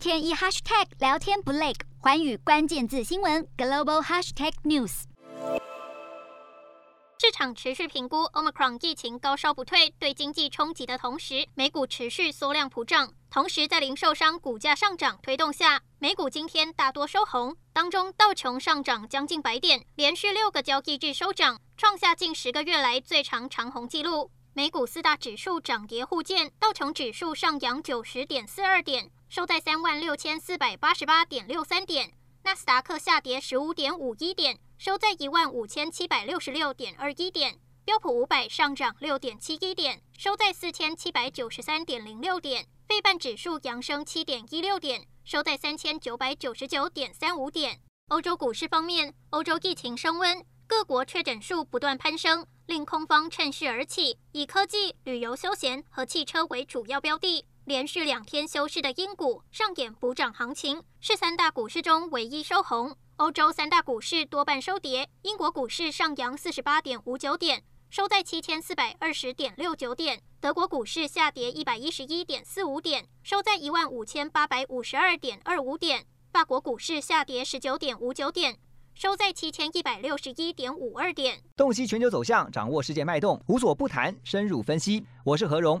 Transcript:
天一 hashtag 聊天不累，寰宇关键字新闻 global hashtag news。市场持续评估 Omicron 疫情高烧不退对经济冲击的同时，美股持续缩量普涨。同时，在零售商股价上涨推动下，美股今天大多收红，当中道琼上涨将近百点，连续六个交易日收涨，创下近十个月来最长长红纪录。美股四大指数涨跌互见，道琼指数上扬九十点四二点，收在三万六千四百八十八点六三点。纳斯达克下跌十五点五一点，收在一万五千七百六十六点二一点。标普五百上涨六点七一点，收在四千七百九十三点零六点。费半指数扬升七点一六点，收在三千九百九十九点三五点。欧洲股市方面，欧洲疫情升温，各国确诊数不断攀升，令空方趁势而起，以科技、旅游休闲和汽车为主要标的。连续两天休市的英股上演补涨行情，是三大股市中唯一收红。欧洲三大股市多半收跌，英国股市上扬四十八点五九点，收在七千四百二十点六九点；德国股市下跌一百一十一点四五点，收在一万五千八百五十二点二五点；法国股市下跌十九点五九点，收在七千一百六十一点五二点。洞悉全球走向，掌握世界脉动，无所不谈，深入分析。我是何荣。